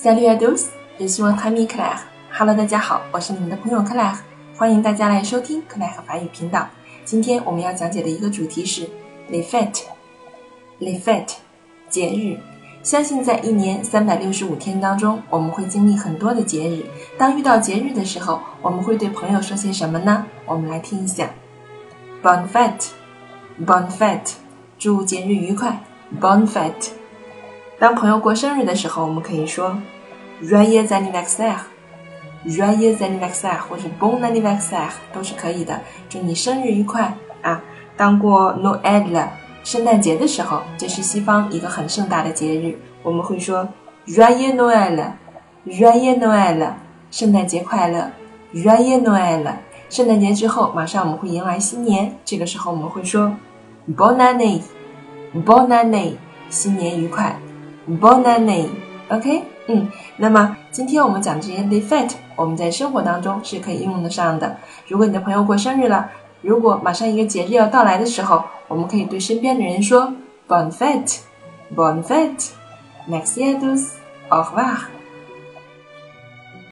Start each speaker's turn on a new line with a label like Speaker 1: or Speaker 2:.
Speaker 1: Saludos, yo soy mi Claire. Hello，大家好，我是你们的朋友 Claire，欢迎大家来收听 Claire 法语频道。今天我们要讲解的一个主题是 Fête，Fête，节日。相信在一年三百六十五天当中，我们会经历很多的节日。当遇到节日的时候，我们会对朋友说些什么呢？我们来听一下 Bon Fête，Bon Fête，祝节日愉快，Bon Fête。当朋友过生日的时候，我们可以说 Joyeux anniversaire，Joyeux anniversaire，或者 Bon anniversaire 都是可以的。祝你生日愉快啊！当过 Noel 圣诞节的时候，这是西方一个很盛大的节日，我们会说 Joyeux Noel，Joyeux Noel，圣诞节快乐 r a y e u x Noël。圣诞节之后，马上我们会迎来新年，这个时候我们会说 “Bonane”，“Bonane”，新年愉快。Bonane，OK，嗯，那么今天我们讲这些 the fete，我们在生活当中是可以应用得上的。如果你的朋友过生日了，如果马上一个节日要到来的时候，我们可以对身边的人说：Bon fete，Bon fete，Merci à tous，Au revoir。